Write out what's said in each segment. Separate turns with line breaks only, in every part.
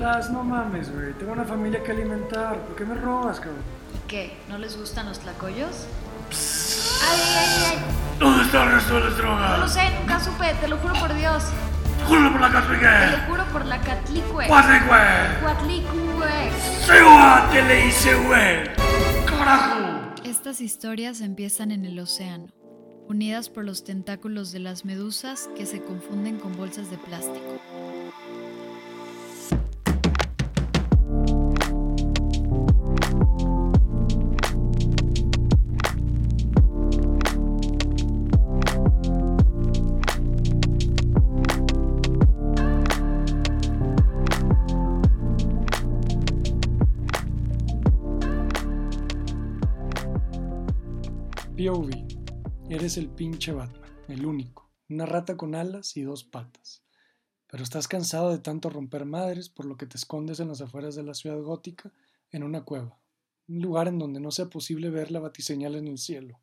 Las, no mames, güey. Tengo una familia que alimentar. ¿Por qué me robas, cabrón?
¿Y qué? ¿No les gustan los tlacoyos? ¡Ay, ay, ay!
¿Dónde está el resto de las
No
drogas?
lo sé, nunca supe, te lo juro por Dios.
¡Júralo por la
Te lo juro por la catlicue.
¡Cuatlicue!
Cuatlicue.
¡Seua! ¡Te le hice, güey! ¡Carajo!
Estas historias empiezan en el océano, unidas por los tentáculos de las medusas que se confunden con bolsas de plástico.
Eres el pinche Batman, el único. Una rata con alas y dos patas. Pero estás cansado de tanto romper madres, por lo que te escondes en las afueras de la ciudad gótica, en una cueva. Un lugar en donde no sea posible ver la batiseñal en el cielo.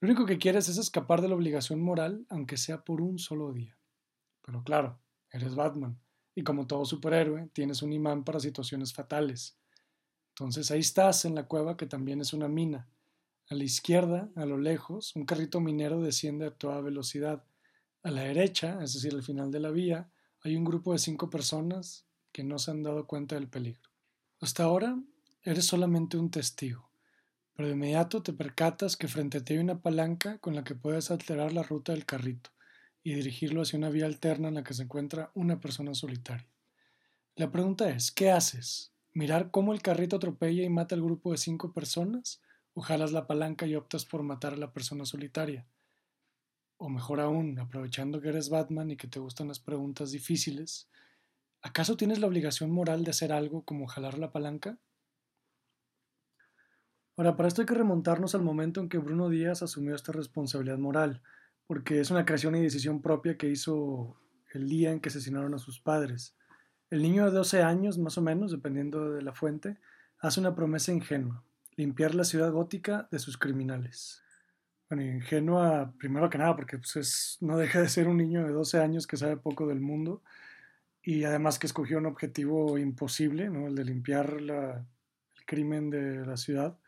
Lo único que quieres es escapar de la obligación moral, aunque sea por un solo día. Pero claro, eres Batman, y como todo superhéroe, tienes un imán para situaciones fatales. Entonces ahí estás en la cueva que también es una mina. A la izquierda, a lo lejos, un carrito minero desciende a toda velocidad. A la derecha, es decir, al final de la vía, hay un grupo de cinco personas que no se han dado cuenta del peligro. Hasta ahora, eres solamente un testigo, pero de inmediato te percatas que frente a ti hay una palanca con la que puedes alterar la ruta del carrito y dirigirlo hacia una vía alterna en la que se encuentra una persona solitaria. La pregunta es, ¿qué haces? ¿Mirar cómo el carrito atropella y mata al grupo de cinco personas? O jalas la palanca y optas por matar a la persona solitaria. O mejor aún, aprovechando que eres Batman y que te gustan las preguntas difíciles, ¿acaso tienes la obligación moral de hacer algo como jalar la palanca? Ahora, para esto hay que remontarnos al momento en que Bruno Díaz asumió esta responsabilidad moral, porque es una creación y decisión propia que hizo el día en que asesinaron a sus padres. El niño de 12 años, más o menos, dependiendo de la fuente, hace una promesa ingenua, limpiar la ciudad gótica de sus criminales. Bueno, ingenua, primero que nada, porque pues, es, no deja de ser un niño de 12 años que sabe poco del mundo y además que escogió un objetivo imposible, ¿no? el de limpiar el crimen de la ciudad.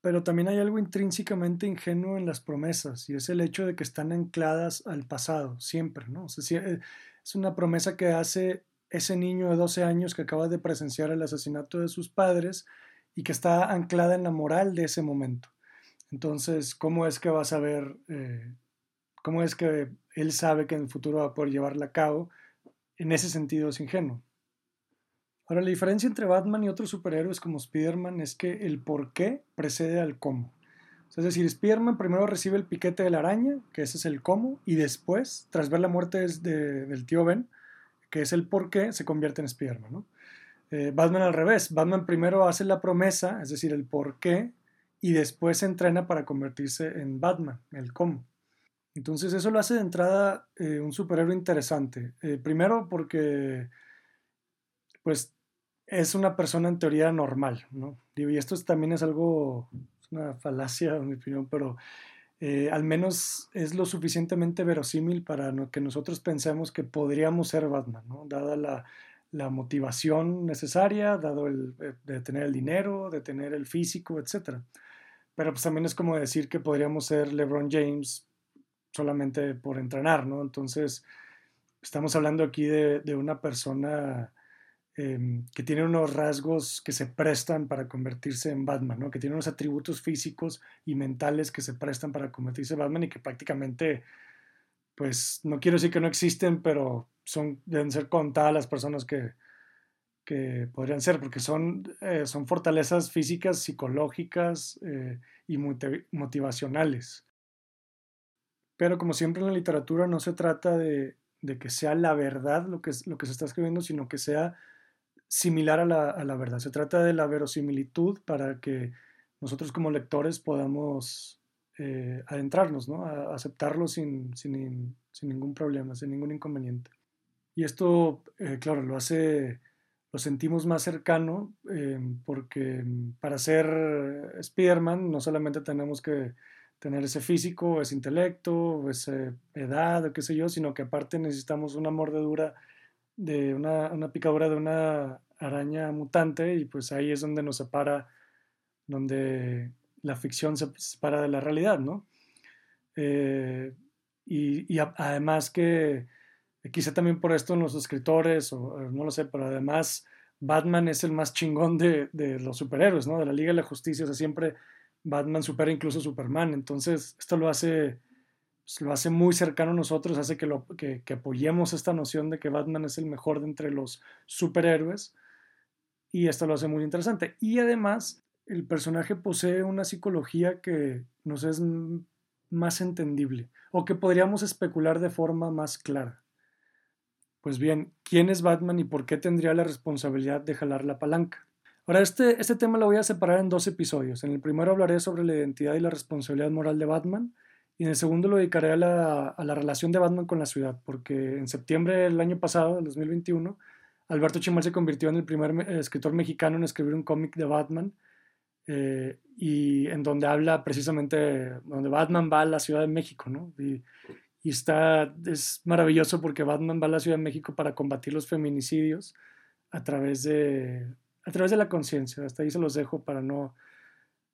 Pero también hay algo intrínsecamente ingenuo en las promesas y es el hecho de que están ancladas al pasado, siempre. ¿no? Sea, es una promesa que hace ese niño de 12 años que acaba de presenciar el asesinato de sus padres y que está anclada en la moral de ese momento. Entonces, ¿cómo es que va a saber, eh, cómo es que él sabe que en el futuro va a poder llevarla a cabo? En ese sentido es ingenuo. Ahora, la diferencia entre Batman y otros superhéroes como Spider-Man es que el por qué precede al cómo. Es decir, Spider-Man primero recibe el piquete de la araña, que ese es el cómo, y después, tras ver la muerte de, del tío Ben, que es el por qué, se convierte en Spider-Man. ¿no? Eh, Batman al revés. Batman primero hace la promesa, es decir, el por qué, y después se entrena para convertirse en Batman, el cómo. Entonces eso lo hace de entrada eh, un superhéroe interesante. Eh, primero porque, pues, es una persona en teoría normal, ¿no? Y esto también es algo, es una falacia, en mi opinión, pero al menos es lo suficientemente verosímil para que nosotros pensemos que podríamos ser Batman, ¿no? Dada la, la motivación necesaria, dado el de tener el dinero, de tener el físico, etc. Pero pues también es como decir que podríamos ser LeBron James solamente por entrenar, ¿no? Entonces, estamos hablando aquí de, de una persona eh, que tiene unos rasgos que se prestan para convertirse en Batman, ¿no? Que tiene unos atributos físicos y mentales que se prestan para convertirse en Batman y que prácticamente, pues, no quiero decir que no existen, pero son, deben ser contadas las personas que, que podrían ser, porque son, eh, son fortalezas físicas, psicológicas eh, y motivacionales. Pero como siempre en la literatura no se trata de, de que sea la verdad lo que, lo que se está escribiendo, sino que sea similar a la, a la, verdad. Se trata de la verosimilitud para que nosotros como lectores podamos eh, adentrarnos, ¿no? a aceptarlo sin, sin, sin ningún problema, sin ningún inconveniente. Y esto, eh, claro, lo hace, lo sentimos más cercano eh, porque para ser Spider-Man no solamente tenemos que tener ese físico, ese intelecto, esa edad, o qué sé yo, sino que aparte necesitamos una mordedura de una, una, picadura de una araña mutante y pues ahí es donde nos separa, donde la ficción se separa de la realidad, ¿no? Eh, y, y además que quizá también por esto en los escritores, o no lo sé, pero además Batman es el más chingón de, de, los superhéroes, ¿no? De la Liga de la Justicia, o sea, siempre Batman supera incluso Superman, entonces esto lo hace, pues, lo hace muy cercano a nosotros, hace que, lo, que, que apoyemos esta noción de que Batman es el mejor de entre los superhéroes, y esto lo hace muy interesante. Y además, el personaje posee una psicología que nos es más entendible, o que podríamos especular de forma más clara. Pues bien, ¿quién es Batman y por qué tendría la responsabilidad de jalar la palanca? Ahora, este, este tema lo voy a separar en dos episodios. En el primero hablaré sobre la identidad y la responsabilidad moral de Batman, y en el segundo lo dedicaré a la, a la relación de Batman con la ciudad, porque en septiembre del año pasado, del 2021, Alberto Chimal se convirtió en el primer escritor mexicano en escribir un cómic de Batman, eh, y en donde habla precisamente, donde Batman va a la Ciudad de México, ¿no? Y está, es maravilloso porque Batman va a la Ciudad de México para combatir los feminicidios a través de, a través de la conciencia. Hasta ahí se los dejo para no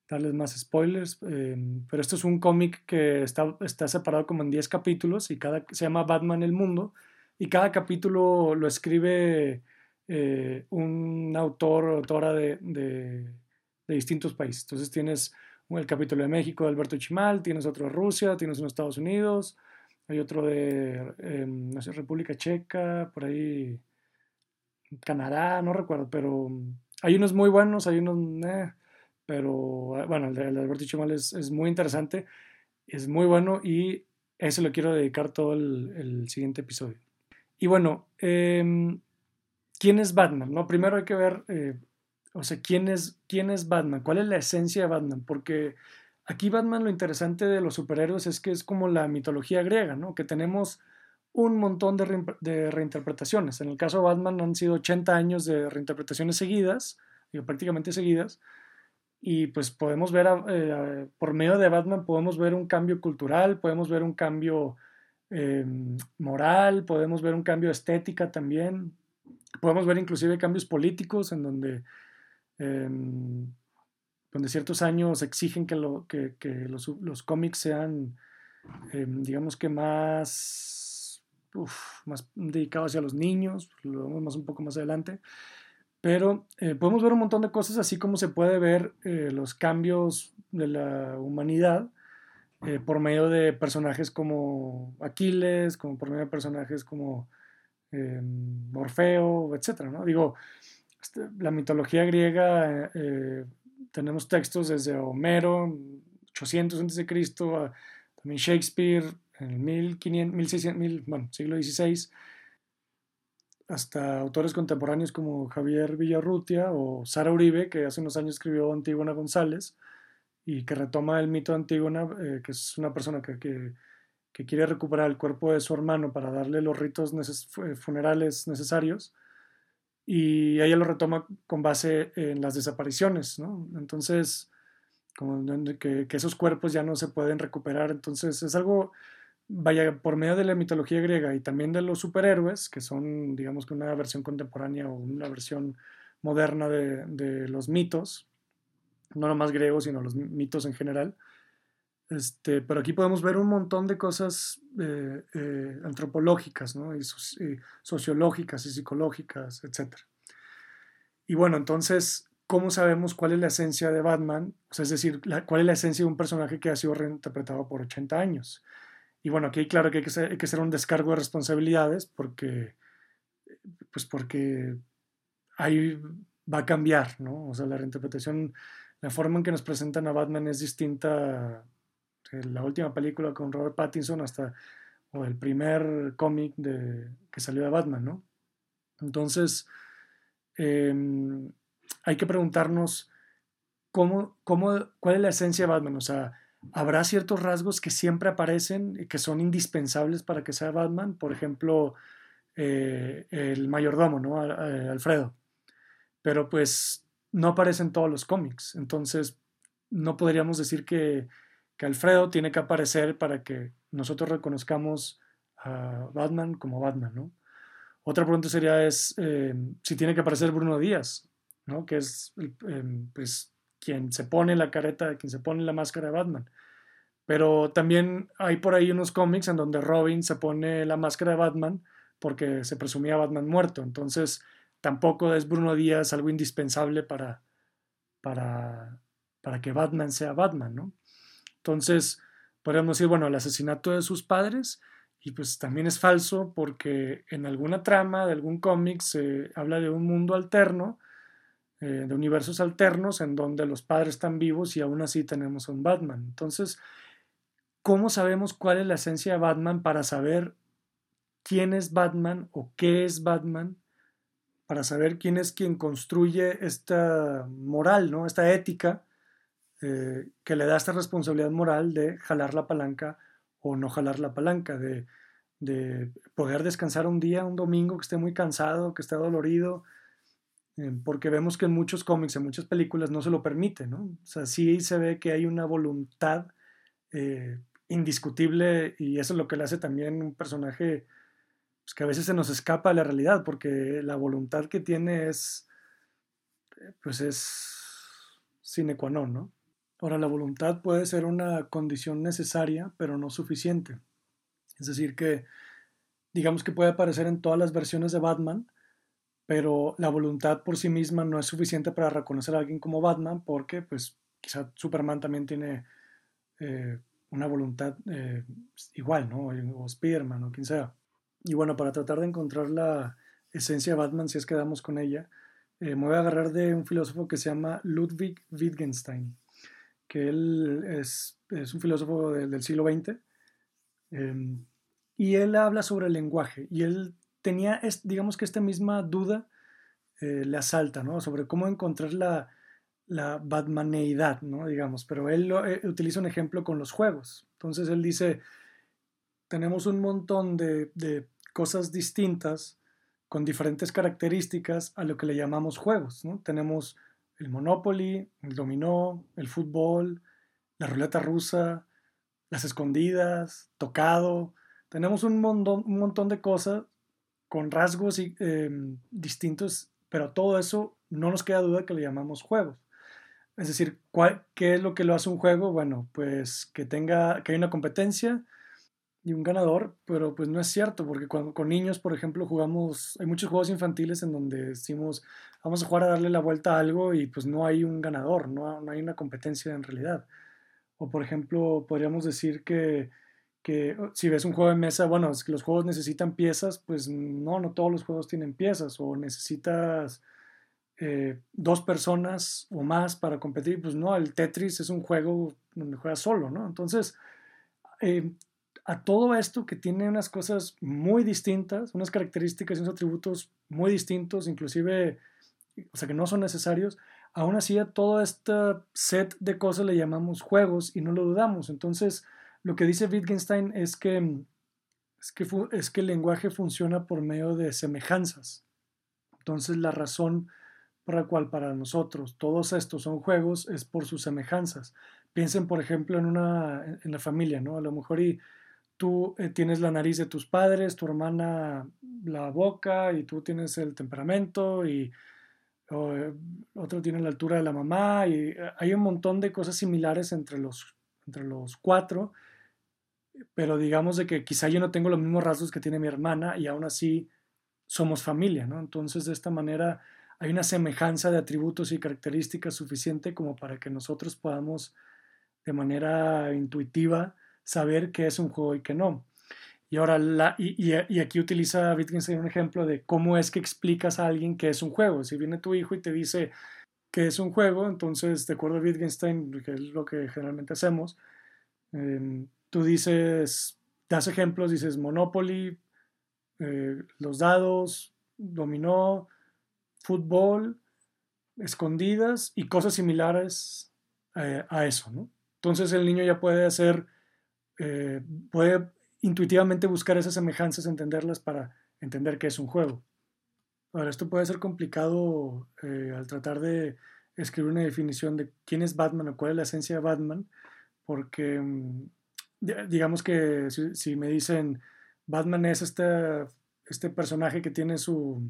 darles más spoilers. Em, pero esto es un cómic que está, está separado como en 10 capítulos y cada, se llama Batman el Mundo. Y cada capítulo lo escribe eh, un autor o autora de, de, de, distintos países. Entonces tienes el capítulo de México de Alberto Chimal, tienes otro de Rusia, tienes uno de Estados Unidos, hay otro de, em, no sé, República Checa, por ahí, Canadá, no recuerdo, pero hay unos muy buenos, hay unos, eh, pero ah, bueno, el de, Alberto Chimal es, muy interesante, es muy bueno y ese lo quiero dedicar todo el, el siguiente episodio. Y bueno, eh, ¿quién es Batman? No, primero hay que ver, eh, o sea, ¿quién es, ¿quién es Batman? ¿Cuál es la esencia de Batman? Porque Aquí Batman lo interesante de los superhéroes es que es como la mitología griega, ¿no? Que tenemos un montón de, reinterpretaciones. En el caso de Batman han sido 80 años de reinterpretaciones seguidas, digo, prácticamente seguidas, y pues podemos ver, eh, por medio de Batman podemos ver un cambio cultural, podemos ver un cambio em, moral, podemos ver un cambio estética también, podemos ver inclusive cambios políticos en donde em, donde ciertos años exigen que, lo, que, que los, cómics sean, eh, digamos que más, más dedicados hacia los niños, lo vemos más un poco más adelante, pero eh, podemos ver un montón de cosas, así como se puede ver eh, los cambios de la humanidad por medio de personajes como Aquiles, como por medio de personajes como Morfeo, etc. ¿no? Digo, este, la mitología griega tenemos textos desde Homero, 800 a.C., también Shakespeare, en el 1500, 1600, bueno, siglo XVI, hasta autores contemporáneos como Javier Villarrutia o Sara Uribe, que hace unos años escribió Antígona González y que retoma el mito de Antígona, eh, que es una persona que, que, que, quiere recuperar el cuerpo de su hermano para darle los ritos funerales necesarios y ella lo retoma con base en las desapariciones, ¿no? Entonces, como que, que, esos cuerpos ya no se pueden recuperar, entonces es algo, vaya, por medio de la mitología griega y también de los superhéroes, que son, digamos una versión contemporánea o una versión moderna de, de los mitos, no nomás griegos, sino los mitos en general, este, pero aquí podemos ver un montón de cosas eh, eh, antropológicas, ¿no? y, sociológicas y psicológicas, etc. Y bueno, entonces, ¿cómo sabemos cuál es la esencia de Batman? O sea, es decir, cuál es la esencia de un personaje que ha sido reinterpretado por 80 años. Y bueno, aquí claro que hay que, hacer, hay que hacer un descargo de responsabilidades porque, pues porque ahí va a cambiar, ¿no? O sea, la reinterpretación, la forma en que nos presentan a Batman es distinta la última película con Robert Pattinson hasta o el primer cómic que salió de Batman, ¿no? Entonces, em, hay que preguntarnos cómo, cómo, cuál es la esencia de Batman. O sea, ¿habrá ciertos rasgos que siempre aparecen y que son indispensables para que sea Batman? Por ejemplo, eh, el mayordomo, ¿no? Alfredo. Pero pues no aparecen todos los cómics. Entonces, no podríamos decir que que Alfredo tiene que aparecer para que nosotros reconozcamos a Batman como Batman, ¿no? Otra pregunta sería es eh, si tiene que aparecer Bruno Díaz, ¿no? Que es em, pues, quien se pone la careta, quien se pone la máscara de Batman. Pero también hay por ahí unos cómics en donde Robin se pone la máscara de Batman porque se presumía Batman muerto. Entonces, tampoco es Bruno Díaz algo indispensable para, para, para que Batman sea Batman, ¿no? Entonces, podríamos decir, bueno, el asesinato de sus padres, y pues también es falso porque en alguna trama de algún cómic se habla de un mundo alterno, eh, de universos alternos, en donde los padres están vivos y aún así tenemos a un Batman. Entonces, ¿cómo sabemos cuál es la esencia de Batman para saber quién es Batman o qué es Batman? Para saber quién es quien construye esta moral, ¿no? esta ética eh, que le da esta responsabilidad moral de jalar la palanca o no jalar la palanca, de, poder descansar un día, un domingo que esté muy cansado, que esté dolorido, eh, porque vemos que en muchos cómics, en muchas películas no se lo permite, ¿no? O sea, sí se ve que hay una voluntad eh, indiscutible y eso es lo que le hace también un personaje pues, que a veces se nos escapa de la realidad, porque la voluntad que tiene es, pues es sine qua non, ¿no? Ahora, la voluntad puede ser una condición necesaria, pero no suficiente. Es decir, que digamos que puede aparecer en todas las versiones de Batman, pero la voluntad por sí misma no es suficiente para reconocer a alguien como Batman, porque pues quizá Superman también tiene eh, una voluntad eh, igual, ¿no? O Spiderman o quien sea. Y bueno, para tratar de encontrar la esencia de Batman, si es que damos con ella, eh, me voy a agarrar de un filósofo que se llama Ludwig Wittgenstein que él es, un filósofo del siglo XX, em, y él habla sobre el lenguaje, y él tenía, digamos que esta misma duda eh, le asalta, ¿no? Sobre cómo encontrar la, la batmaneidad, ¿no? Digamos, pero él eh, utiliza un ejemplo con los juegos. Entonces él dice, tenemos un montón de, de cosas distintas con diferentes características a lo que le llamamos juegos, ¿no? Tenemos el Monopoly, el dominó, el fútbol, la ruleta rusa, las escondidas, tocado. Tenemos un montón, un montón de cosas con rasgos em, distintos, pero todo eso no nos queda duda que le llamamos juegos. Es decir, ¿qué es lo que lo hace un juego? Bueno, pues que tenga, que hay una competencia, y un ganador, pero pues no es cierto, porque cuando, con niños, por ejemplo, jugamos, hay muchos juegos infantiles en donde decimos, vamos a jugar a darle la vuelta a algo y pues no hay un ganador, no, no hay una competencia en realidad. O por ejemplo, podríamos decir que, que si ves un juego de mesa, bueno, es que los juegos necesitan piezas, pues no, no todos los juegos tienen piezas, o necesitas eh, dos personas o más para competir, pues no, el Tetris es un juego donde juegas solo, ¿no? Entonces, eh, a todo esto que tiene unas cosas muy distintas, unas características y unos atributos muy distintos, inclusive, o sea, que no son necesarios, aún así a todo este set de cosas le llamamos juegos y no lo dudamos. Entonces, lo que dice Wittgenstein es que, es que, es que el lenguaje funciona por medio de semejanzas. Entonces, la razón por la cual para nosotros todos estos son juegos es por sus semejanzas. Piensen, por ejemplo, en una en la familia, ¿no? A lo mejor y tú eh, tienes la nariz de tus padres, tu hermana la boca y tú tienes el temperamento y eh, otro tiene la altura de la mamá y eh, hay un montón de cosas similares entre los, entre los cuatro, pero digamos de que quizá yo no tengo los mismos rasgos que tiene mi hermana y aún así somos familia, ¿no? Entonces de esta manera hay una semejanza de atributos y características suficiente como para que nosotros podamos de manera intuitiva saber qué es un juego y qué no. Y ahora, y, aquí utiliza Wittgenstein un ejemplo de cómo es que explicas a alguien qué es un juego. Si viene tu hijo y te dice que es un juego, entonces, de acuerdo a Wittgenstein, que es lo que generalmente hacemos, em, tú dices, das ejemplos, dices Monopoly, eh, los dados, dominó, fútbol, escondidas y cosas similares eh, a eso. Entonces el niño ya puede hacer eh, puede intuitivamente buscar esas semejanzas, entenderlas para entender que es un juego. Ahora, esto puede ser complicado eh, al tratar de escribir una definición de quién es Batman o cuál es la esencia de Batman, porque mm, digamos que si, me dicen Batman es esta este personaje que tiene su,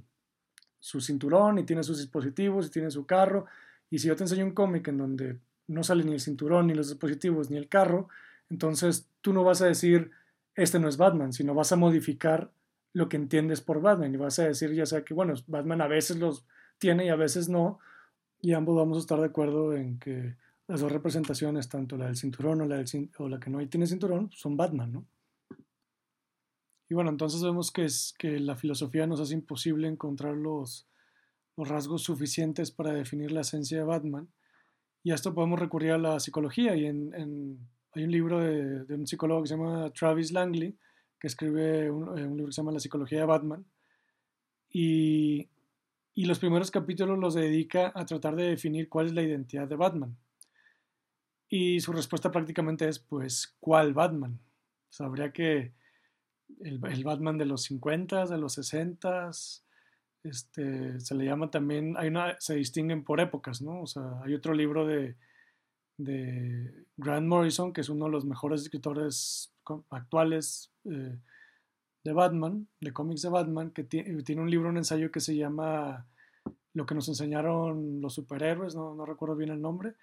su cinturón y tiene sus dispositivos y tiene su carro. Y si yo te enseño un cómic en donde no sale ni el cinturón, ni los dispositivos, ni el carro, entonces tú no vas a decir, este no es Batman, sino vas a modificar lo que entiendes por Batman y vas a decir ya sea que, bueno, Batman a veces los tiene y a veces no, y ambos vamos a estar de acuerdo en que las dos representaciones, tanto la del cinturón o la, o la que no tiene cinturón, son Batman, ¿no? Y bueno, entonces vemos que, es, que la filosofía nos hace imposible encontrar los, los rasgos suficientes para definir la esencia de Batman. Y a esto podemos recurrir a la psicología. Y en, hay un libro de, un psicólogo que se llama Travis Langley, que escribe un, eh, libro que se llama La psicología de Batman. Y, los primeros capítulos los dedica a tratar de definir cuál es la identidad de Batman. Y su respuesta prácticamente es, pues, ¿cuál Batman? O habría que el, Batman de los 50, de los 60, este, se le llama también, hay una, se distinguen por épocas, ¿no? O sea, hay otro libro de, de Grant Morrison, que es uno de los mejores escritores actuales eh, de Batman, de cómics de Batman, que tiene un libro, un ensayo que se llama Lo que nos enseñaron los superhéroes, no, no recuerdo bien el nombre,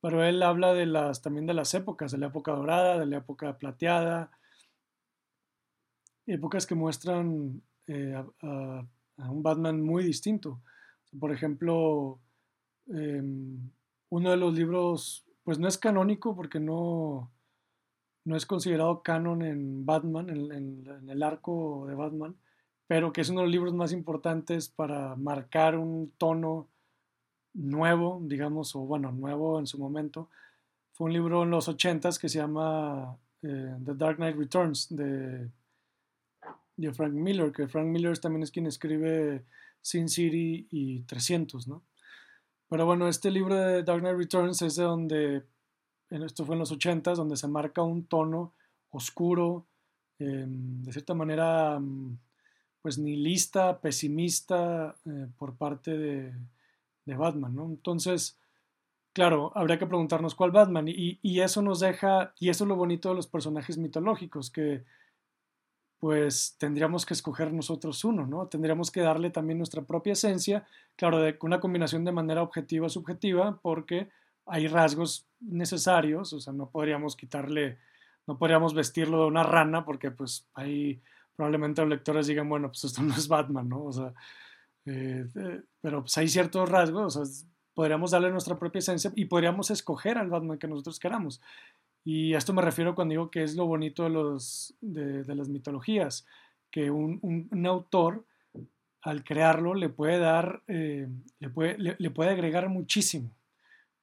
pero él habla de las, también de las épocas, de la época dorada, de la época plateada, épocas que muestran eh, a, un Batman muy distinto. Por ejemplo, em, uno de los libros, pues no es canónico porque no, no es considerado canon en Batman, en, el arco de Batman, pero que es uno de los libros más importantes para marcar un tono nuevo, digamos, o bueno, nuevo en su momento. Fue un libro en los 80s que se llama eh, The Dark Knight Returns de de Frank Miller, que Frank Miller también es quien escribe Sin City y 300, ¿no? Pero bueno, este libro de Dark Knight Returns es de donde, esto fue en los 80 donde se marca un tono oscuro, em, de cierta manera, mm, pues nihilista, pesimista eh, por parte de, de, Batman, ¿no? Entonces, claro, habría que preguntarnos cuál Batman, y, y eso nos deja, y eso es lo bonito de los personajes mitológicos, que pues tendríamos que escoger nosotros uno, ¿no? Tendríamos que darle también nuestra propia esencia, claro, de una combinación de manera objetiva subjetiva, porque hay rasgos necesarios, o sea, no podríamos quitarle, no podríamos vestirlo de una rana, porque pues ahí probablemente los lectores digan, bueno, pues esto no es Batman, ¿no? O sea, eh, eh, pero pues hay ciertos rasgos, o sea, podríamos darle nuestra propia esencia y podríamos escoger al Batman que nosotros queramos. Y a esto me refiero cuando digo que es lo bonito de, los, de, las mitologías, que un, un, autor al crearlo le puede dar, eh, le, puede, le, puede agregar muchísimo.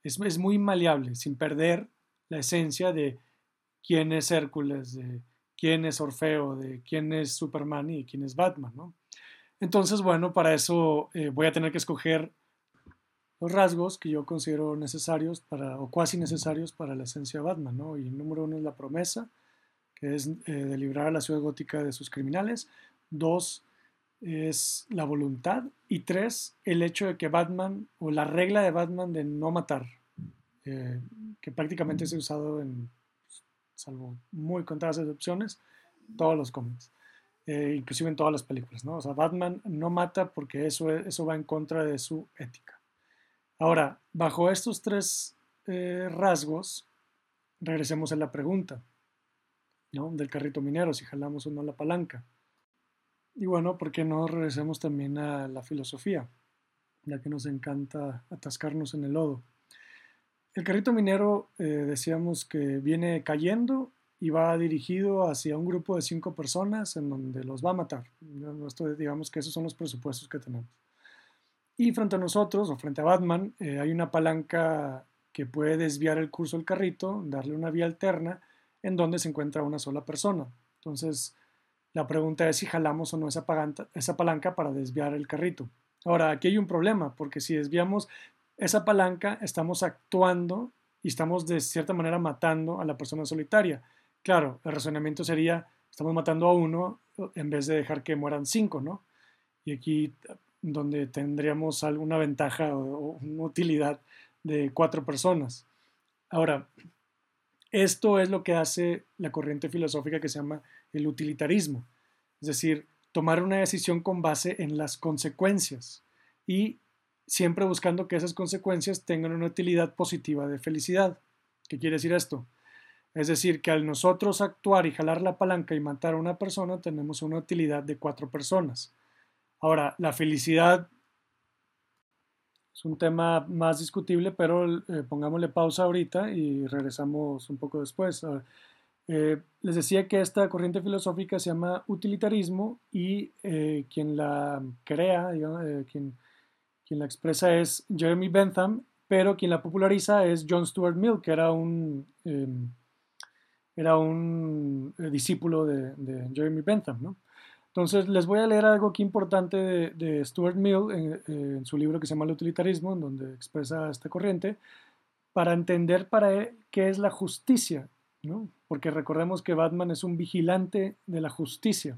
Es, es, muy maleable, sin perder la esencia de quién es Hércules, de quién es Orfeo, de quién es Superman y quién es Batman, ¿no? Entonces, bueno, para eso eh, voy a tener que escoger los rasgos que yo considero necesarios para, o cuasi necesarios para la esencia de Batman, ¿no? Y número uno es la promesa, que es eh, de librar a la ciudad gótica de sus criminales. Dos es la voluntad. Y tres, el hecho de que Batman, o la regla de Batman de no matar, eh, que prácticamente se ha usado en, salvo muy contadas excepciones, todos los cómics. Eh, inclusive en todas las películas, ¿no? O sea, Batman no mata porque eso, eso va en contra de su ética. Ahora, bajo estos tres eh, rasgos, regresemos a la pregunta ¿no? del carrito minero, si jalamos o no la palanca. Y bueno, ¿por qué no regresemos también a la filosofía? Ya que nos encanta atascarnos en el lodo. El carrito minero eh, decíamos que viene cayendo y va dirigido hacia un grupo de cinco personas en donde los va a matar. digamos que esos son los presupuestos que tenemos. Y frente a nosotros, o frente a Batman, eh, hay una palanca que puede desviar el curso del carrito, darle una vía alterna, en donde se encuentra una sola persona. Entonces, la pregunta es si jalamos o no esa, esa palanca para desviar el carrito. Ahora, aquí hay un problema, porque si desviamos esa palanca, estamos actuando y estamos de cierta manera matando a la persona solitaria. Claro, el razonamiento sería, estamos matando a uno en vez de dejar que mueran cinco, ¿no? Y aquí donde tendríamos alguna ventaja o, una utilidad de cuatro personas. Ahora, esto es lo que hace la corriente filosófica que se llama el utilitarismo. Es decir, tomar una decisión con base en las consecuencias y siempre buscando que esas consecuencias tengan una utilidad positiva de felicidad. ¿Qué quiere decir esto? Es decir, que al nosotros actuar y jalar la palanca y matar a una persona, tenemos una utilidad de cuatro personas. Ahora, la felicidad es un tema más discutible, pero eh, pongámosle pausa ahorita y regresamos un poco después. Eh, les decía que esta corriente filosófica se llama utilitarismo y eh, quien la crea, quien, quien la expresa es Jeremy Bentham, pero quien la populariza es John Stuart Mill, que era un em, era un discípulo de, Jeremy Bentham, ¿no? Entonces, les voy a leer algo aquí importante de, Stuart Mill en, su libro que se llama El utilitarismo, en donde expresa esta corriente, para entender para qué es la justicia, ¿no? Porque recordemos que Batman es un vigilante de la justicia.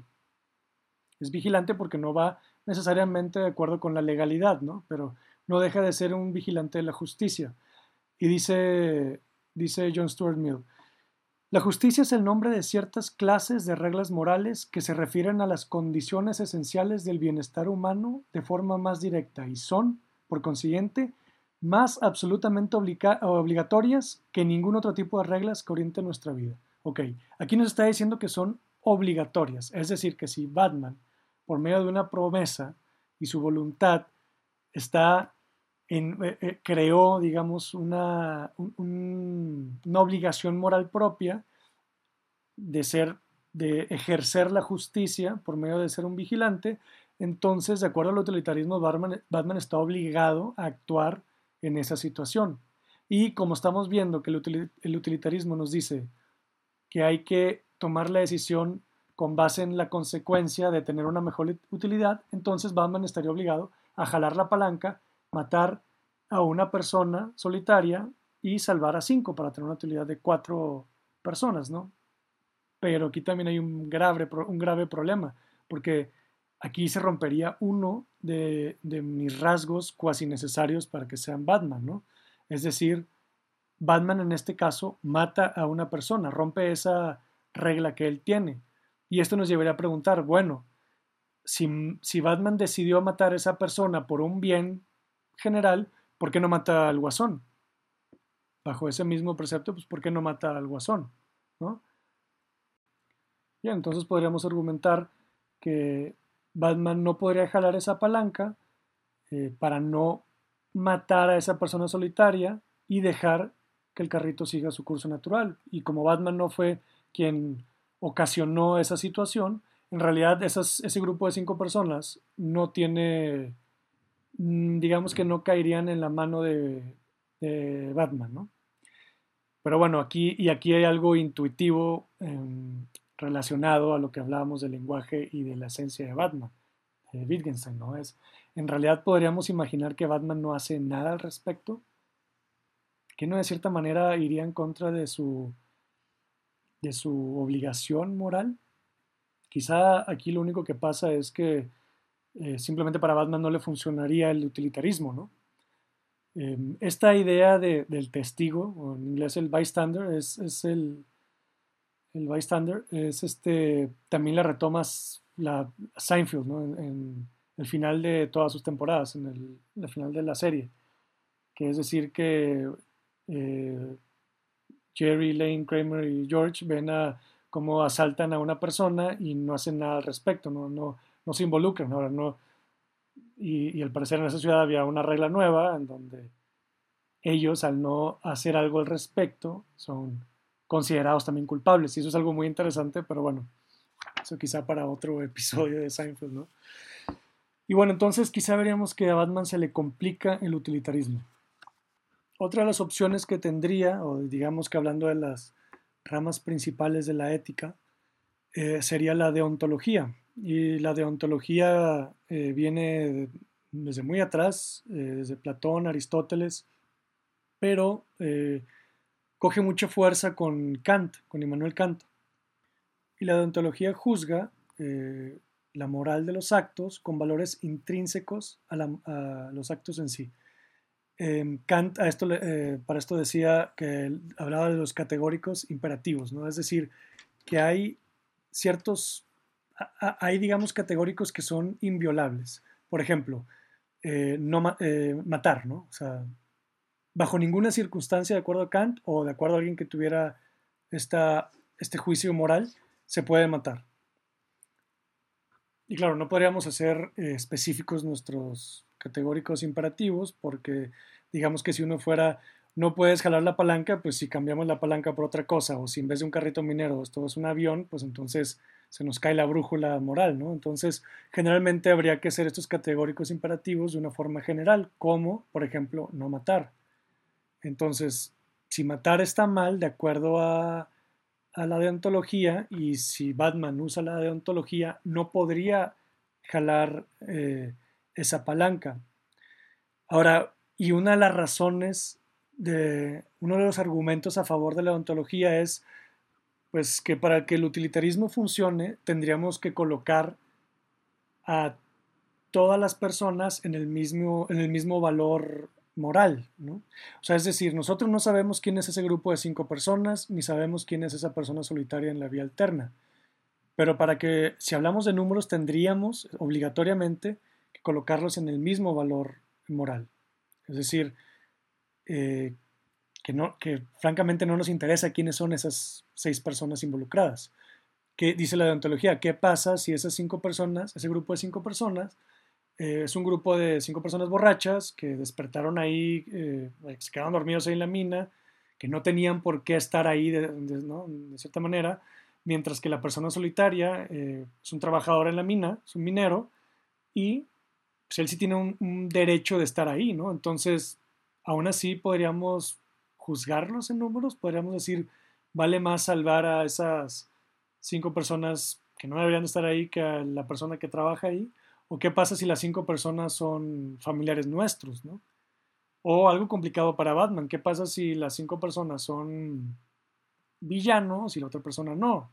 Es vigilante porque no va necesariamente de acuerdo con la legalidad, ¿no? Pero no deja de ser un vigilante de la justicia. Y dice, dice John Stuart Mill, la justicia es el nombre de ciertas clases de reglas morales que se refieren a las condiciones esenciales del bienestar humano de forma más directa y son, por consiguiente, más absolutamente obligatorias que ningún otro tipo de reglas que oriente nuestra vida. Ok, aquí nos está diciendo que son obligatorias, es decir, que si Batman, por medio de una promesa y su voluntad, está eh, eh, creó, digamos, una, una obligación moral propia de ser, de ejercer la justicia por medio de ser un vigilante, entonces, de acuerdo al utilitarismo, Batman, Batman está obligado a actuar en esa situación. Y como estamos viendo que el utilitarismo nos dice que hay que tomar la decisión con base en la consecuencia de tener una mejor utilidad, entonces Batman estaría obligado a jalar la palanca matar a una persona solitaria y salvar a cinco para tener una utilidad de cuatro personas, ¿no? Pero aquí también hay un grave, un grave problema, porque aquí se rompería uno de, de mis rasgos cuasi necesarios para que sean Batman, ¿no? Es decir, Batman en este caso mata a una persona, rompe esa regla que él tiene. Y esto nos llevaría a preguntar, bueno, si, si Batman decidió matar a esa persona por un bien general, ¿por qué no mata al guasón? Bajo ese mismo precepto, pues ¿por qué no mata al guasón? ¿No? Bien, entonces podríamos argumentar que Batman no podría jalar esa palanca eh, para no matar a esa persona solitaria y dejar que el carrito siga su curso natural. Y como Batman no fue quien ocasionó esa situación, en realidad ese grupo de cinco personas no tiene digamos que no caerían en la mano de, Batman, ¿no? Pero bueno, aquí y aquí hay algo intuitivo em, relacionado a lo que hablábamos del lenguaje y de la esencia de Batman, de Wittgenstein, ¿no? Es, en realidad podríamos imaginar que Batman no hace nada al respecto, que no de cierta manera iría en contra de su, de su obligación moral. Quizá aquí lo único que pasa es que eh, simplemente para Batman no le funcionaría el utilitarismo, ¿no? Em, esta idea del testigo, o en inglés el bystander, es, el, bystander, es este, también la retomas la Seinfeld, ¿no? En, el final de todas sus temporadas, en el, final de la serie, que es decir que eh, Jerry, Lane, Kramer y George ven a cómo asaltan a una persona y no hacen nada al respecto, no, no se involucran. Ahora no, y, al parecer en esa ciudad había una regla nueva en donde ellos, al no hacer algo al respecto, son considerados también culpables. Y eso es algo muy interesante, pero bueno, eso quizá para otro episodio de Seinfeld, ¿no? Y bueno, entonces quizá veríamos que a Batman se le complica el utilitarismo. Otra de las opciones que tendría, o digamos que hablando de las ramas principales de la ética, eh, sería la deontología. Y la deontología eh, viene desde muy atrás, eh, desde Platón, Aristóteles, pero eh, coge mucha fuerza con Kant, con Immanuel Kant. Y la deontología juzga la moral de los actos con valores intrínsecos a, los actos en sí. Em, Kant a esto, para esto decía que hablaba de los categóricos imperativos, ¿no? es decir, que hay ciertos hay, digamos, categóricos que son inviolables. Por ejemplo, eh, no eh, matar, ¿no? O sea, bajo ninguna circunstancia, de acuerdo a Kant o de acuerdo a alguien que tuviera esta, este juicio moral, se puede matar. Y claro, no podríamos hacer eh, específicos nuestros categóricos imperativos porque digamos que si uno fuera no puedes jalar la palanca, pues si cambiamos la palanca por otra cosa, o si en vez de un carrito minero esto es un avión, pues entonces se nos cae la brújula moral, ¿no? Entonces, generalmente habría que hacer estos categóricos imperativos de una forma general, como, por ejemplo, no matar. Entonces, si matar está mal, de acuerdo a, la deontología, y si Batman usa la deontología, no podría jalar eh, esa palanca. Ahora, y una de las razones uno de los argumentos a favor de la ontología es pues que para que el utilitarismo funcione tendríamos que colocar a todas las personas en el mismo, en el mismo valor moral, ¿no? O sea, es decir, nosotros no sabemos quién es ese grupo de cinco personas, ni sabemos quién es esa persona solitaria en la vía alterna. Pero para que, si hablamos de números, tendríamos obligatoriamente que colocarlos en el mismo valor moral. Es decir, eh, que, no, que francamente no nos interesa quiénes son esas seis personas involucradas. ¿Qué dice la deontología? ¿Qué pasa si esas cinco personas, ese grupo de cinco personas, eh, es un grupo de cinco personas borrachas que despertaron ahí, eh, se quedaron dormidos ahí en la mina, que no tenían por qué estar ahí de, cierta manera, mientras que la persona solitaria es un trabajador en la mina, es un minero, y pues él sí tiene un, derecho de estar ahí, ¿no? Entonces, aún así podríamos juzgarlos en números, podríamos decir, vale más salvar a esas cinco personas que no deberían estar ahí que a la persona que trabaja ahí, o qué pasa si las cinco personas son familiares nuestros, ¿no? O algo complicado para Batman, ¿qué pasa si las cinco personas son villanos y la otra persona no?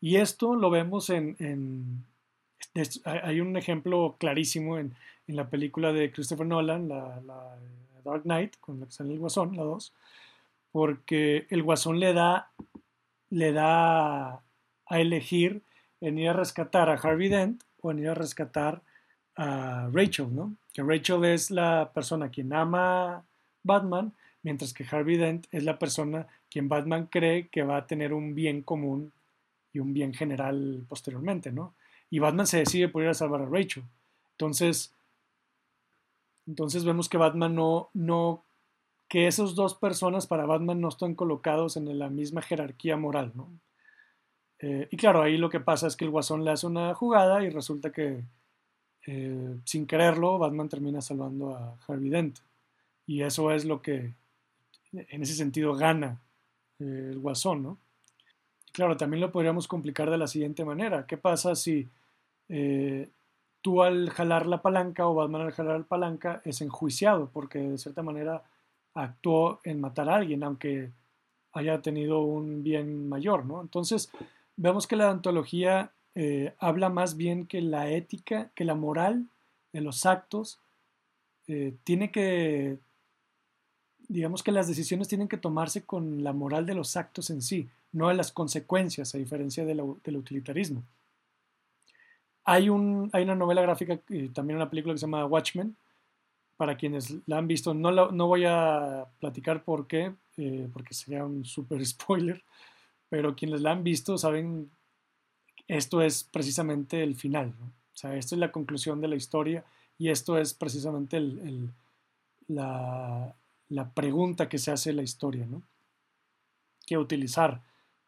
Y esto lo vemos en... hay un ejemplo clarísimo en, la película de Christopher Nolan, la Dark Knight, con la que sale el Guasón, la 2, porque el Guasón le da, le da a elegir en ir a rescatar a Harvey Dent o en ir a rescatar a Rachel, ¿no? Que Rachel es la persona quien ama Batman, mientras que Harvey Dent es la persona quien Batman cree que va a tener un bien común y un bien general posteriormente, ¿no? Y Batman se decide por ir a salvar a Rachel. Entonces, entonces vemos que Batman no, no, que esas dos personas para Batman no están colocados en la misma jerarquía moral, ¿no? Eh, y claro, ahí lo que pasa es que el Guasón le hace una jugada y resulta que eh, sin quererlo Batman termina salvando a Harvey Dent. Y eso es lo que en ese sentido gana eh, el Guasón, ¿no? Y claro, también lo podríamos complicar de la siguiente manera. ¿Qué pasa si tú al jalar la palanca o Batman al jalar la palanca es enjuiciado porque de cierta manera actuó en matar a alguien, aunque haya tenido un bien mayor, ¿no? Entonces, vemos que la antología eh, habla más bien que la ética, que la moral de los actos eh, tiene que, digamos que las decisiones tienen que tomarse con la moral de los actos en sí, no de las consecuencias, a diferencia del utilitarismo. Hay, un, hay una novela gráfica también una película que se llama Watchmen. Para quienes la han visto, no, voy a platicar por qué, eh, porque sería un super spoiler, pero quienes la han visto saben, esto es precisamente el final. O sea, esto es la conclusión de la historia y esto es precisamente la, pregunta que se hace la historia. ¿no? ¿Qué utilizar?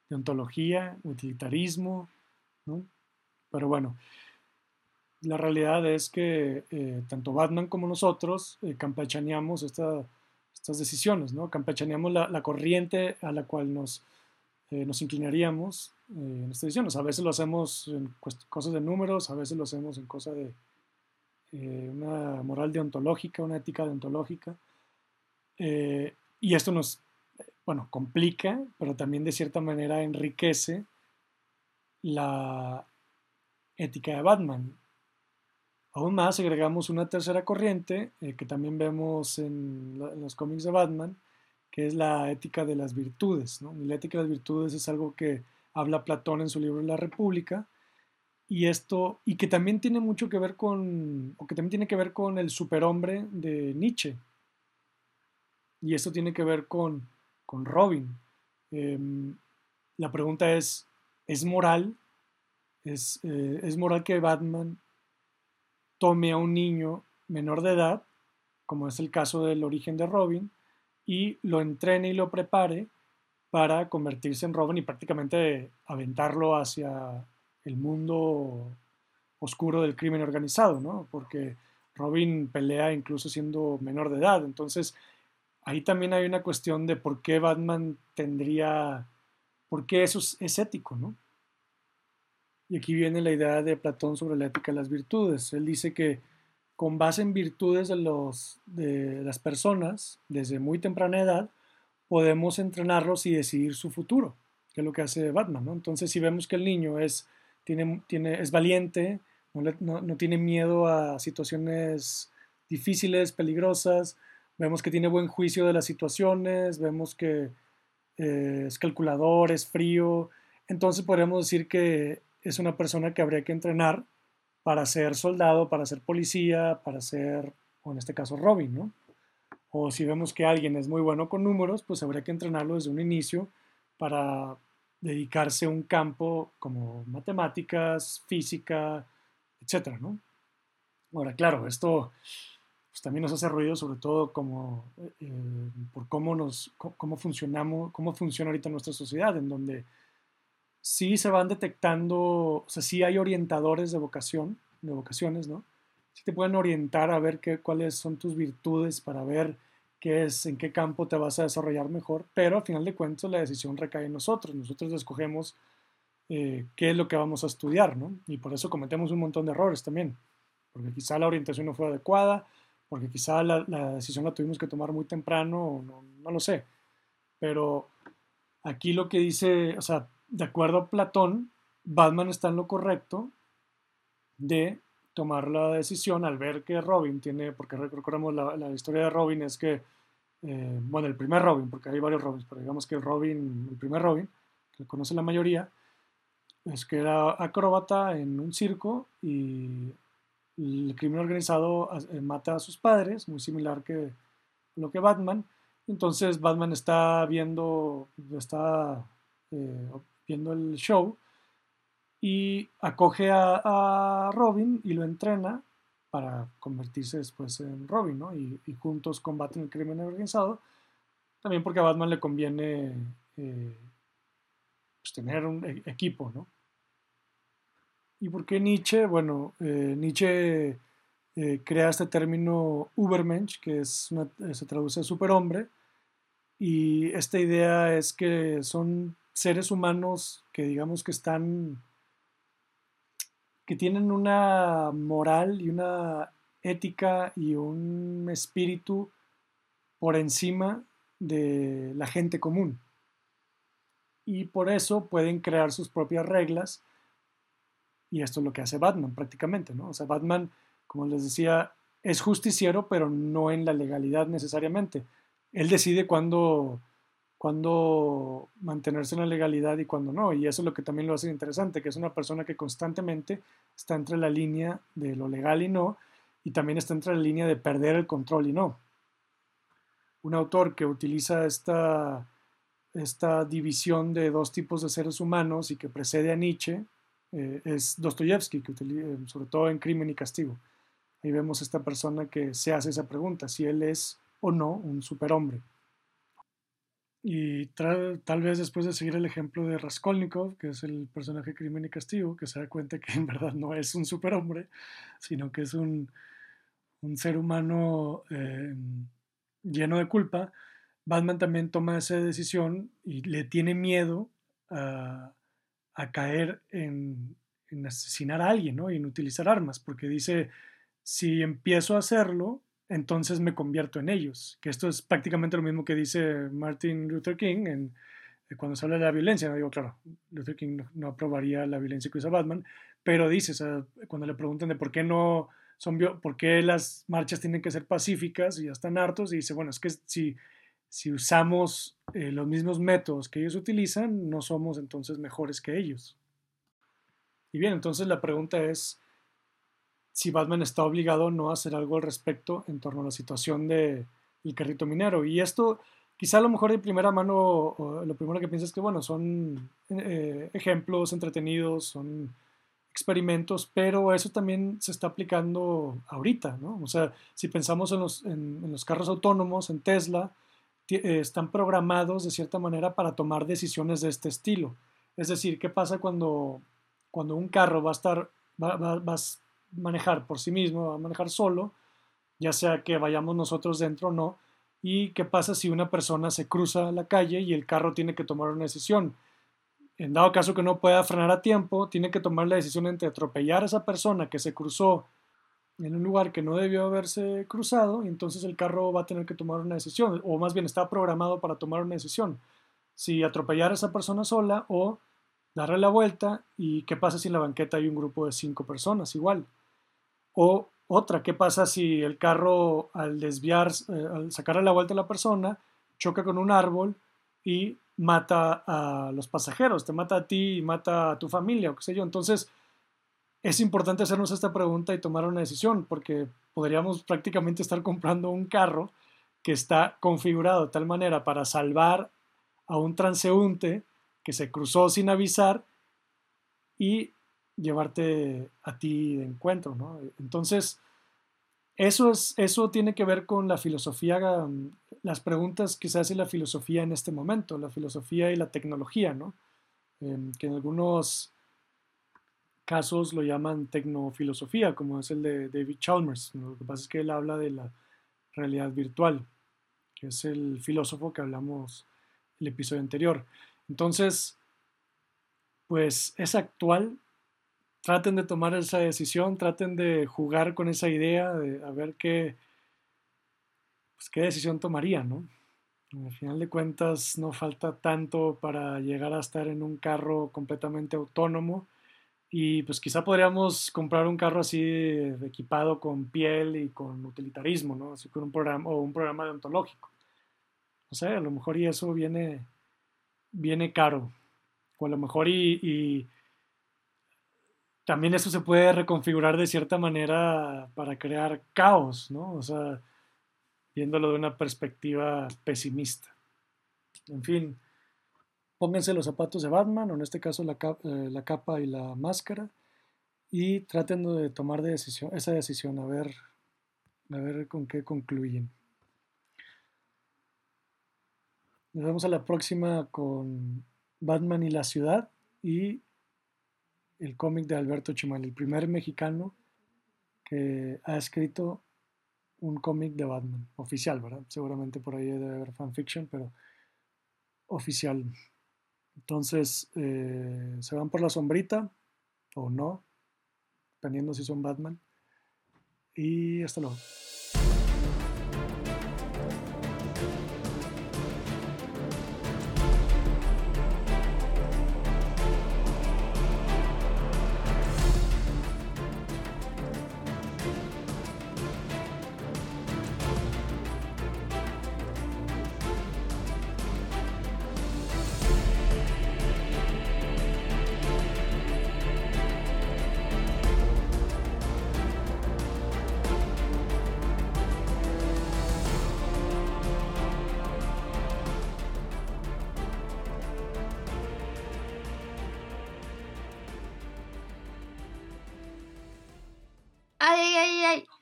Deontología, utilitarismo, ¿no? Pero bueno, la realidad es que eh, tanto Batman como nosotros eh, campechaneamos estas decisiones, ¿no? Campechaneamos la, corriente a la cual nos, eh, nos inclinaríamos en estas decisiones. A veces lo hacemos en cosas de números, a veces lo hacemos en cosas de una moral deontológica, una ética deontológica. y esto nos, bueno, complica, pero también de cierta manera enriquece la ética de Batman. Aún más, agregamos una tercera corriente eh, que también vemos en, los cómics de Batman, que es la ética de las virtudes. la ética de las virtudes es algo que habla Platón en su libro La República y esto, y que también tiene mucho que ver con, o que también tiene que ver con el superhombre de Nietzsche. Y esto tiene que ver con, con Robin. Em, la pregunta es, ¿es moral? ¿Es, eh, ¿Es moral que Batman tome a un niño menor de edad, como es el caso del origen de Robin, y lo entrene y lo prepare para convertirse en Robin y prácticamente aventarlo hacia el mundo oscuro del crimen organizado, ¿no? Porque Robin pelea incluso siendo menor de edad. Entonces, ahí también hay una cuestión de por qué Batman tendría, por qué eso es, ético, ¿no? Y aquí viene la idea de Platón sobre la ética de las virtudes. Él dice que con base en virtudes de, los, de las personas, desde muy temprana edad, podemos entrenarlos y decidir su futuro, que es lo que hace Batman, ¿no? Entonces, si vemos que el niño es tiene, es valiente, no, tiene miedo a situaciones difíciles, peligrosas, vemos que tiene buen juicio de las situaciones, vemos que eh, es calculador, es frío, entonces podríamos decir que es una persona que habría que entrenar para ser soldado, para ser policía, para ser, o en este caso, Robin, ¿no? O si vemos que alguien es muy bueno con números, pues habría que entrenarlo desde un inicio para dedicarse a un campo como matemáticas, física, etcétera, ¿no? Ahora, claro, esto pues, también nos hace ruido, sobre todo como, eh, por cómo, nos, cómo funcionamos, cómo funciona ahorita nuestra sociedad, en donde sí se van detectando, o sea, sí hay orientadores de vocación, de vocaciones, ¿no? Sí te pueden orientar a ver qué, cuáles son tus virtudes para ver qué es, en qué campo te vas a desarrollar mejor, pero al final de cuentas la decisión recae en nosotros. Nosotros escogemos eh, qué es lo que vamos a estudiar, ¿no? Y por eso cometemos un montón de errores también, porque quizá la orientación no fue adecuada, porque quizá la, decisión la tuvimos que tomar muy temprano, no, no lo sé. Pero aquí lo que dice, o sea, de acuerdo a Platón, Batman está en lo correcto de tomar la decisión al ver que Robin tiene, porque recordemos la, la historia de Robin es que, eh, bueno, el primer Robin, porque hay varios Robins, pero digamos que Robin, el primer Robin, que conoce la mayoría, es que era acróbata en un circo y el crimen organizado eh, mata a sus padres, muy similar que lo que Batman. Entonces Batman está viendo, está eh, viendo el show y acoge a, Robin y lo entrena para convertirse después en Robin, ¿no? Y, juntos combaten el crimen organizado. También porque a Batman le conviene eh, pues, tener un e, equipo, ¿no? ¿Y por qué Nietzsche? Bueno, eh, Nietzsche eh, crea este término Ubermensch, que es se traduce a superhombre, y esta idea es que son seres humanos que digamos que están que tienen una moral y una ética y un espíritu por encima de la gente común. Y por eso pueden crear sus propias reglas. Y esto es lo que hace Batman prácticamente, ¿no? O sea, Batman, como les decía, es justiciero, pero no en la legalidad necesariamente. Él decide cuándo cuándo mantenerse en la legalidad y cuándo no. Y eso es lo que también lo hace interesante, que es una persona que constantemente está entre la línea de lo legal y no, y también está entre la línea de perder el control y no. Un autor que utiliza esta, esta división de dos tipos de seres humanos y que precede a Nietzsche eh, es Dostoyevsky, que utiliza, sobre todo en Crimen y Castigo. Ahí vemos esta persona que se hace esa pregunta, si él es o no un superhombre. Y tal vez después de seguir el ejemplo de Raskolnikov, que es el personaje Crimen y Castigo, que se da cuenta que en verdad no es un superhombre, sino que es un, un ser humano eh, lleno de culpa, Batman también toma esa decisión y le tiene miedo a, a caer en, en, asesinar a alguien ¿no? y en utilizar armas, porque dice, si empiezo a hacerlo, entonces me convierto en ellos. Que esto es prácticamente lo mismo que dice Martin Luther King eh, cuando se habla de la violencia. No digo, claro, Luther King no, aprobaría la violencia que usa Batman, pero dice, cuando le preguntan de por qué no son, por qué las marchas tienen que ser pacíficas y ya están hartos, y dice, bueno, es que si, si usamos eh, los mismos métodos que ellos utilizan, no somos entonces mejores que ellos. Y bien, entonces la pregunta es si Batman está obligado o no hacer algo al respecto en torno a la situación del carrito minero. Y esto, quizá a lo mejor de primera mano, lo primero que piensas es que, bueno, son eh, ejemplos entretenidos, son experimentos, pero eso también se está aplicando ahorita, ¿no? O sea, si pensamos en los, en, los carros autónomos, en Tesla, eh, están programados de cierta manera para tomar decisiones de este estilo. Es decir, ¿qué pasa cuando, cuando un carro va a estar, va, va, manejar por sí mismo, va a manejar solo, ya sea que vayamos nosotros dentro o no? ¿Y qué pasa si una persona se cruza la calle y el carro tiene que tomar una decisión? en dado caso que no pueda frenar a tiempo, tiene que tomar la decisión entre atropellar a esa persona que se cruzó en un lugar que no debió haberse cruzado, y entonces el carro va a tener que tomar una decisión, o más bien está programado para tomar una decisión. Si atropellar a esa persona sola o darle la vuelta, y qué pasa si en la banqueta hay un grupo de cinco personas igual. O otra, qué pasa si el carro al desviar, eh, al sacarle la vuelta a la persona, choca con un árbol y mata a los pasajeros, te mata a ti y mata a tu familia, o qué sé yo. Entonces, es importante hacernos esta pregunta y tomar una decisión, porque podríamos prácticamente estar comprando un carro que está configurado de tal manera para salvar a un transeúnte que se cruzó sin avisar y llevarte a ti de encuentro, ¿no? Entonces, eso, es, eso tiene que ver con la filosofía, mm, las preguntas que se hace la filosofía en este momento, la filosofía y la tecnología, ¿no? Em, que en algunos casos lo llaman tecnofilosofía, como es el de David Chalmers. Lo que pasa es que él habla de la realidad virtual, que es el filósofo que hablamos el episodio anterior. Entonces, pues es actual traten de tomar esa decisión, traten de jugar con esa idea, de a ver qué, pues, qué decisión tomarían, ¿no? Al final de cuentas no falta tanto para llegar a estar en un carro completamente autónomo y pues quizá podríamos comprar un carro así equipado con piel y con utilitarismo, ¿no? Así con un programa o un programa deontológico. No sé, a lo mejor y eso viene, viene caro. O a lo mejor y también eso se puede reconfigurar de cierta manera para crear caos, ¿no? O sea, viéndolo de una perspectiva pesimista. En fin, pónganse los zapatos de Batman, o en este caso la, eh, capa y la máscara, y traten de tomar decisión, esa decisión, a ver, a ver con qué concluyen. Nos vemos a la próxima con Batman y la ciudad y el cómic de Alberto Chimal, el primer mexicano que ha escrito un cómic de Batman, oficial, ¿verdad? Seguramente por ahí debe haber fanfiction, pero oficial. Entonces, eh, se van por la sombrita o no, dependiendo si son Batman. Y hasta luego.